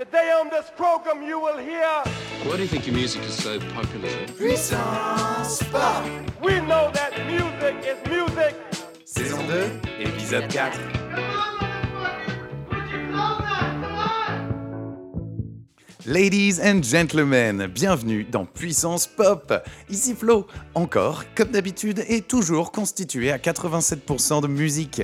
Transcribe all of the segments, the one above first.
Today on this program you will hear Why do you think your music is so popular? Puissance Pop We know that music is music Saison 2, épisode 4 Ladies and gentlemen, bienvenue dans Puissance Pop. Ici Flo, encore, comme d'habitude, et toujours constitué à 87% de musique.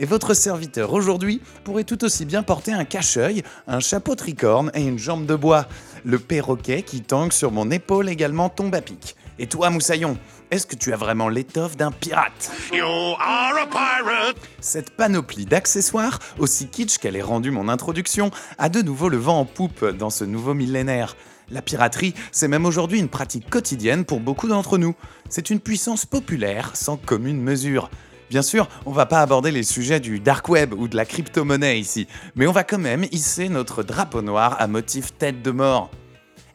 Et votre serviteur aujourd'hui pourrait tout aussi bien porter un cache-œil, un chapeau tricorne et une jambe de bois. Le perroquet qui tangue sur mon épaule également tombe à pic. Et toi, Moussaillon, est-ce que tu as vraiment l'étoffe d'un pirate? You are a pirate. Cette panoplie d'accessoires, aussi kitsch qu'elle ait rendu mon introduction, a de nouveau le vent en poupe dans ce nouveau millénaire. La piraterie, c'est même aujourd'hui une pratique quotidienne pour beaucoup d'entre nous. C'est une puissance populaire sans commune mesure. Bien sûr, on va pas aborder les sujets du dark web ou de la crypto-monnaie ici, mais on va quand même hisser notre drapeau noir à motif tête de mort.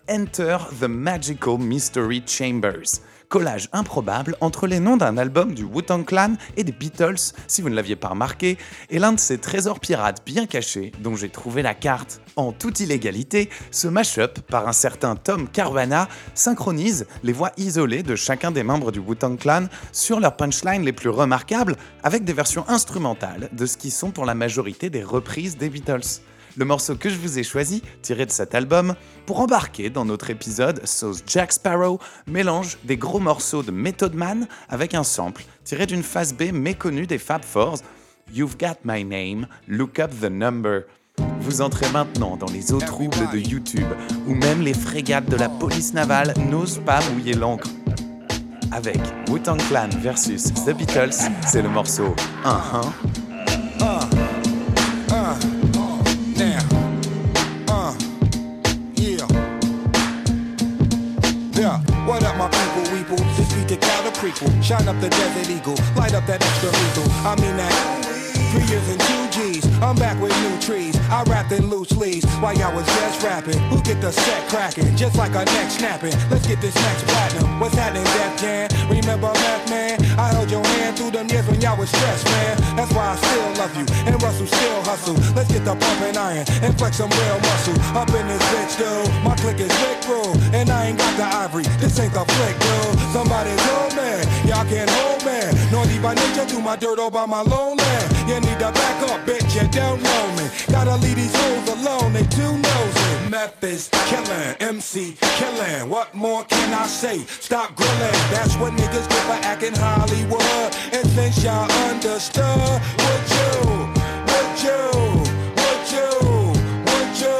Enter the Magical Mystery Chambers. Collage improbable entre les noms d'un album du Wu-Tang Clan et des Beatles, si vous ne l'aviez pas remarqué, et l'un de ces trésors pirates bien cachés dont j'ai trouvé la carte. En toute illégalité, ce mash-up par un certain Tom Caruana synchronise les voix isolées de chacun des membres du Wu-Tang Clan sur leurs punchlines les plus remarquables avec des versions instrumentales de ce qui sont pour la majorité des reprises des Beatles le morceau que je vous ai choisi, tiré de cet album, pour embarquer dans notre épisode Sauce Jack Sparrow, mélange des gros morceaux de Method Man avec un sample tiré d'une phase B méconnue des Fab Fours, You've Got My Name, Look Up the Number. Vous entrez maintenant dans les eaux troubles de YouTube, où même les frégates de la police navale n'osent pas mouiller l'encre. Avec Wu-Tang Clan versus The Beatles, c'est le morceau 1-1. Prequel. Shine up the desert eagle, light up that extra lethal. I mean that. Three years and two G's, I'm back with new trees. I rapped in loose leaves while y'all was just rapping. Who get the set cracking? Just like a neck snapping. Let's get this next platinum. What's happening, Def Jam? Remember Meth Man? I held your hand through them years when y'all was stressed, man. That's why I still love you. And Russell still hustle. Let's get the pumping iron and flex some real muscle. Up in this bitch, dude. My click is Rick And I ain't got the ivory. This ain't the flick, dude. Somebody's old man. Y'all can't hold man. Naughty by nature, do my dirt all by my lone land. You need to back up, bitch. You don't know me. Gotta leave these hoes alone. They too nosy. Meth killing. MC killing. What more can I say? Stop grilling. That's what niggas get for acting Hollywood. And since y'all understood, would you? Would you? Would you? Would you?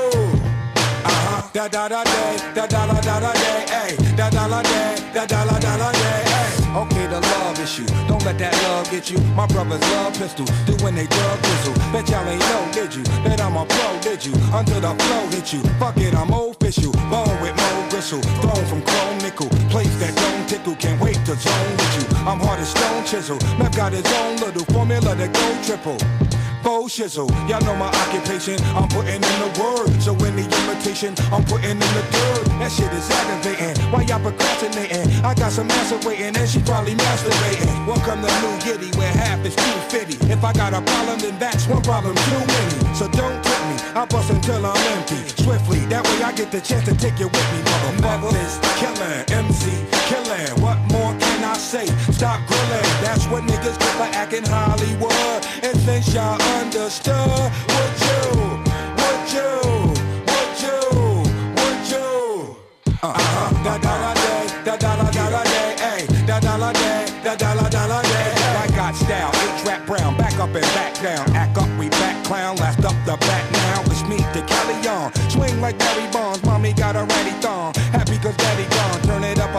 Uh-huh. Da da da da da day, ay. Okay, the love issue. Don't let that love get you. My brothers love pistols, do when they drug whistle. Bet y'all ain't know, did you? Bet I'm a pro, did you? Until the flow hit you. Fuck it, I'm official. Bone with more gristle. Thrown from chrome nickel. Place that don't tickle. Can't wait to zone with you. I'm hard as stone chisel. Meth got his own little formula to go triple. Faux shizzle, y'all know my occupation. I'm putting in the word, so the imitation, I'm putting in the dirt. That shit is aggravating. Why y'all procrastinating? I got some answer waiting, and she probably masturbating. Welcome to New Giddy, where half is 250. If I got a problem, then that's one problem too many. So don't tempt me, I bust until I'm empty. Swiftly, that way I get the chance to take you with me, mother. Mother is killing, MC killing. What more I say? Stop grilling. That's what niggas get for acting Hollywood. And since y'all understood, would you? Would you? Would you? Would you? Uh-huh. Da da da day, da da da da da day, ay. Da da da day, da da da da da. I got style, H rap brown, back up and back down. Act up, we back clown, last up the back now. It's me, the Callion. Swing like Barry Bonds, mommy got a ratty thong. Happy cause daddy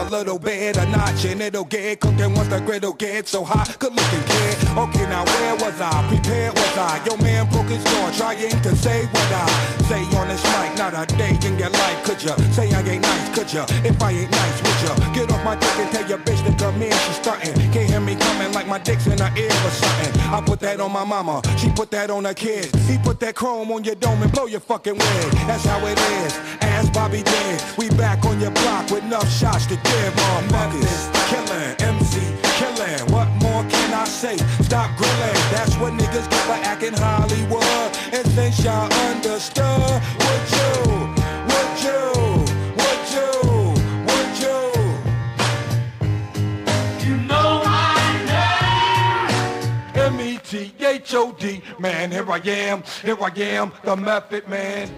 a little bit, a notch, and it'll get cooking once the griddle gets so hot. Good looking kid. Okay, now where was I? Prepared was I? Your man broke his jaw, trying to say what I say on this mic. Not a day in your life, could ya? Say I ain't nice, could ya? If I ain't nice, would ya? Get off my dick and tell your bitch to come in, she stunting. Can't hear me coming like my dick's in her ear or something. I put that on my mama, she put that on her kids. He put that chrome on your dome and blow your fucking wig. That's how it is. Bobby Dan. We back on your block with enough shots to give our muggies. Killing, MC, killing. What more can I say? Stop grilling. That's what niggas get for acting Hollywood. And since y'all understood, would you? Would you? Would you? Would you? You know my name. M E T H O D. Man, here I am. Here I am. The Method Man.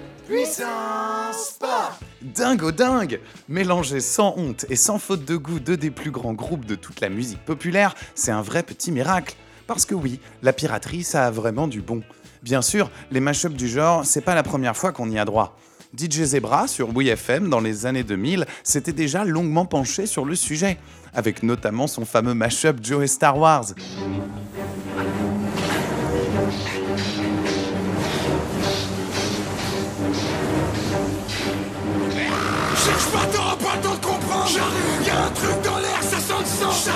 Dingo dingue Mélanger sans honte et sans faute de goût deux des plus grands groupes de toute la musique populaire, c'est un vrai petit miracle. Parce que oui, la piraterie, ça a vraiment du bon. Bien sûr, les mashups du genre, c'est pas la première fois qu'on y a droit. DJ Zebra sur WeFM dans les années 2000 s'était déjà longuement penché sur le sujet, avec notamment son fameux mashup Joe Star Wars. Un truc dans l'air, ça sent le sang.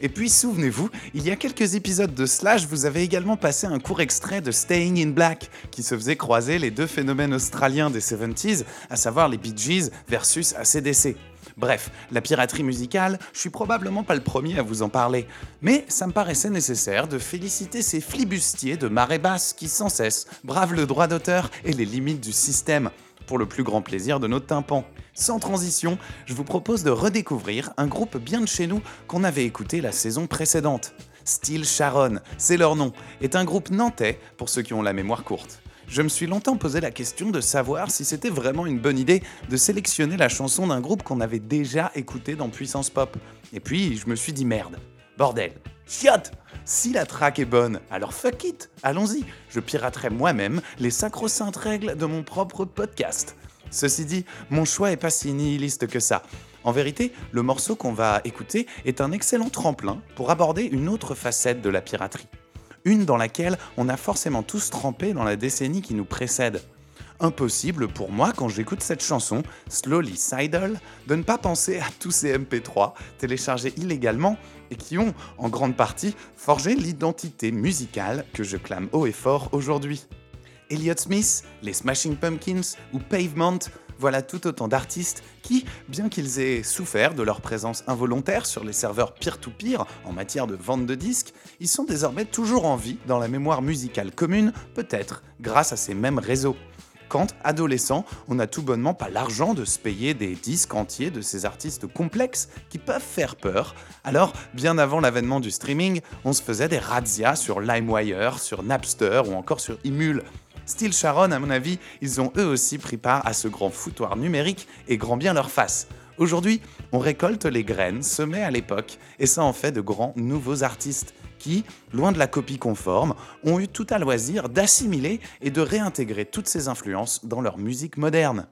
Et puis souvenez-vous, il y a quelques épisodes de Slash, vous avez également passé un court extrait de Staying in Black, qui se faisait croiser les deux phénomènes australiens des 70s, à savoir les Bee Gees versus ACDC. Bref, la piraterie musicale, je suis probablement pas le premier à vous en parler, mais ça me paraissait nécessaire de féliciter ces flibustiers de marée basse qui sans cesse bravent le droit d'auteur et les limites du système, pour le plus grand plaisir de nos tympans. Sans transition, je vous propose de redécouvrir un groupe bien de chez nous qu'on avait écouté la saison précédente. Steel Sharon, c'est leur nom, est un groupe nantais pour ceux qui ont la mémoire courte. Je me suis longtemps posé la question de savoir si c'était vraiment une bonne idée de sélectionner la chanson d'un groupe qu'on avait déjà écouté dans Puissance Pop. Et puis je me suis dit merde, bordel, chiotte Si la track est bonne, alors fuck it, allons-y, je piraterai moi-même les sacro-saintes règles de mon propre podcast. Ceci dit, mon choix est pas si nihiliste que ça. En vérité, le morceau qu'on va écouter est un excellent tremplin pour aborder une autre facette de la piraterie. Une dans laquelle on a forcément tous trempé dans la décennie qui nous précède. Impossible pour moi, quand j'écoute cette chanson, Slowly Sidle, de ne pas penser à tous ces MP3 téléchargés illégalement et qui ont, en grande partie, forgé l'identité musicale que je clame haut et fort aujourd'hui. Elliott Smith, les Smashing Pumpkins ou Pavement, voilà tout autant d'artistes qui, bien qu'ils aient souffert de leur présence involontaire sur les serveurs peer-to-peer en matière de vente de disques, ils sont désormais toujours en vie dans la mémoire musicale commune, peut-être grâce à ces mêmes réseaux. Quand, adolescent, on n'a tout bonnement pas l'argent de se payer des disques entiers de ces artistes complexes qui peuvent faire peur, alors, bien avant l'avènement du streaming, on se faisait des razzias sur LimeWire, sur Napster ou encore sur Imul. Steel Sharon, à mon avis, ils ont eux aussi pris part à ce grand foutoir numérique et grand bien leur face. Aujourd'hui, on récolte les graines semées à l'époque et ça en fait de grands nouveaux artistes qui, loin de la copie conforme, ont eu tout à loisir d'assimiler et de réintégrer toutes ces influences dans leur musique moderne.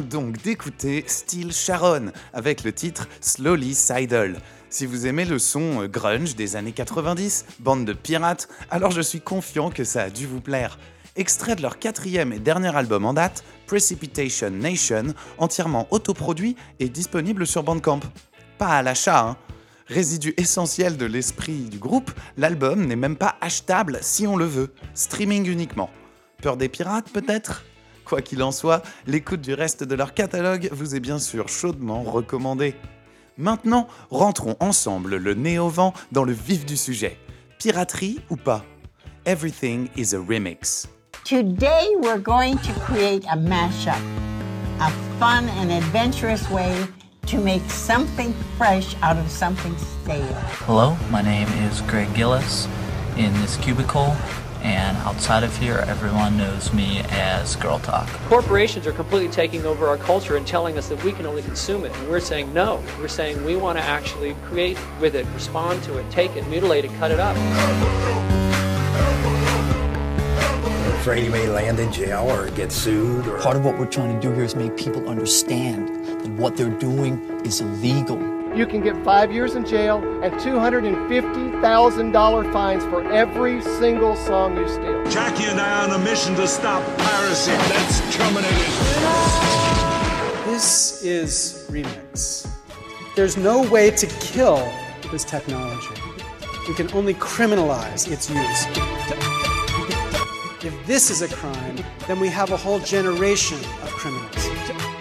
Donc d'écouter Steel Sharon avec le titre Slowly Sidle. Si vous aimez le son euh, grunge des années 90, bande de pirates, alors je suis confiant que ça a dû vous plaire. Extrait de leur quatrième et dernier album en date, Precipitation Nation, entièrement autoproduit et disponible sur Bandcamp. Pas à l'achat, hein. Résidu essentiel de l'esprit du groupe, l'album n'est même pas achetable si on le veut, streaming uniquement. Peur des pirates peut-être? Quoi qu'il en soit, l'écoute du reste de leur catalogue vous est bien sûr chaudement recommandée. Maintenant, rentrons ensemble le nez au vent dans le vif du sujet. Piraterie ou pas? Everything is a remix. Today, we're going to create a mashup, a fun and adventurous way to make something fresh out of something stale. Hello, my name is Greg Gillis in this cubicle, and outside of here, everyone knows me as Girl Talk. Corporations are completely taking over our culture and telling us that we can only consume it. And we're saying no. We're saying we want to actually create with it, respond to it, take it, mutilate it, cut it up. afraid he may land in jail or get sued or Part of what we're trying to do here is make people understand that what they're doing is illegal. You can get five years in jail and $250,000 fines for every single song you steal. Jackie and I are on a mission to stop piracy. Let's terminate it. This is Remix. There's no way to kill this technology. We can only criminalize its use. If this is a crime, then we have a whole generation of criminals.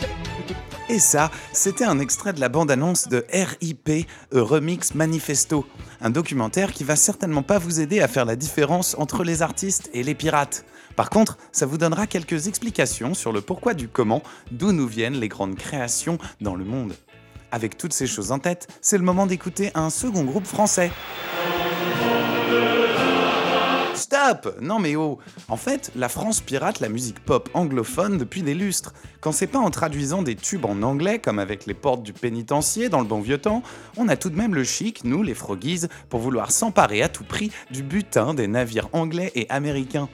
Et ça, c'était un extrait de la bande-annonce de RIP, A Remix Manifesto, un documentaire qui va certainement pas vous aider à faire la différence entre les artistes et les pirates. Par contre, ça vous donnera quelques explications sur le pourquoi du comment, d'où nous viennent les grandes créations dans le monde. Avec toutes ces choses en tête, c'est le moment d'écouter un second groupe français. Stop Non mais oh En fait, la France pirate la musique pop anglophone depuis des lustres. Quand c'est pas en traduisant des tubes en anglais, comme avec les portes du pénitencier dans le bon vieux temps, on a tout de même le chic, nous les froggies, pour vouloir s'emparer à tout prix du butin des navires anglais et américains.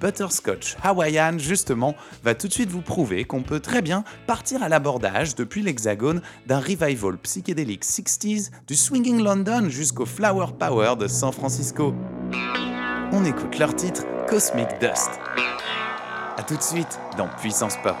Butterscotch Hawaiian, justement, va tout de suite vous prouver qu'on peut très bien partir à l'abordage depuis l'hexagone d'un revival psychédélique 60s du Swinging London jusqu'au Flower Power de San Francisco. On écoute leur titre Cosmic Dust. A tout de suite dans Puissance Pop.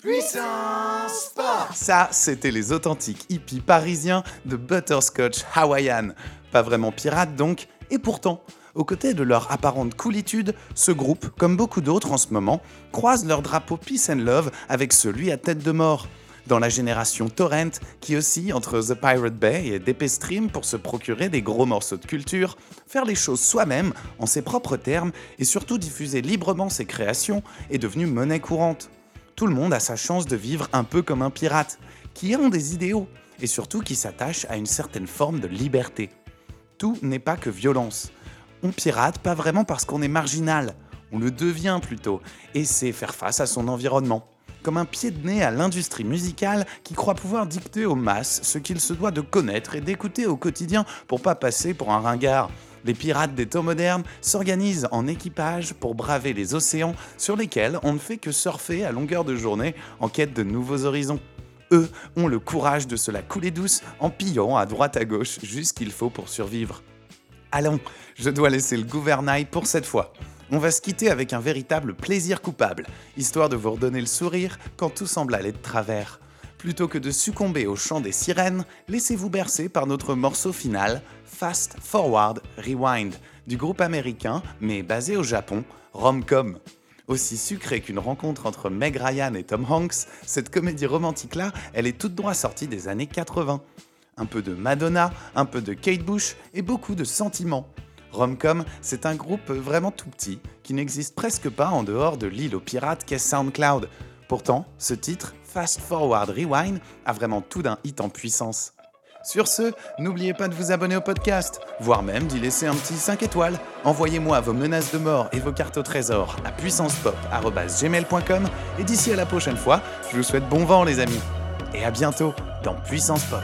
Puissance Ça, c'était les authentiques hippies parisiens de Butterscotch Hawaiian. Pas vraiment pirates donc, et pourtant, aux côtés de leur apparente coolitude, ce groupe, comme beaucoup d'autres en ce moment, croise leur drapeau Peace and Love avec celui à tête de mort. Dans la génération Torrent, qui oscille entre The Pirate Bay et DP pour se procurer des gros morceaux de culture, faire les choses soi-même, en ses propres termes, et surtout diffuser librement ses créations, est devenu monnaie courante. Tout le monde a sa chance de vivre un peu comme un pirate, qui ont des idéaux, et surtout qui s'attache à une certaine forme de liberté. Tout n'est pas que violence. On pirate pas vraiment parce qu'on est marginal, on le devient plutôt, et c'est faire face à son environnement. Comme un pied de nez à l'industrie musicale qui croit pouvoir dicter aux masses ce qu'il se doit de connaître et d'écouter au quotidien pour pas passer pour un ringard. Les pirates des temps modernes s'organisent en équipage pour braver les océans sur lesquels on ne fait que surfer à longueur de journée en quête de nouveaux horizons. Eux ont le courage de se la couler douce en pillant à droite à gauche juste ce qu'il faut pour survivre. Allons, je dois laisser le gouvernail pour cette fois. On va se quitter avec un véritable plaisir coupable, histoire de vous redonner le sourire quand tout semble aller de travers. Plutôt que de succomber au chant des sirènes, laissez-vous bercer par notre morceau final, Fast Forward Rewind, du groupe américain, mais basé au Japon, Romcom. Aussi sucrée qu'une rencontre entre Meg Ryan et Tom Hanks, cette comédie romantique-là, elle est toute droit sortie des années 80. Un peu de Madonna, un peu de Kate Bush et beaucoup de sentiments. Romcom, c'est un groupe vraiment tout petit, qui n'existe presque pas en dehors de l'île aux pirates qu'est SoundCloud. Pourtant, ce titre, Fast Forward Rewind, a vraiment tout d'un hit en puissance. Sur ce, n'oubliez pas de vous abonner au podcast, voire même d'y laisser un petit 5 étoiles. Envoyez-moi vos menaces de mort et vos cartes au trésor à puissancepop.gmail.com et d'ici à la prochaine fois, je vous souhaite bon vent les amis. Et à bientôt dans Puissance Pop.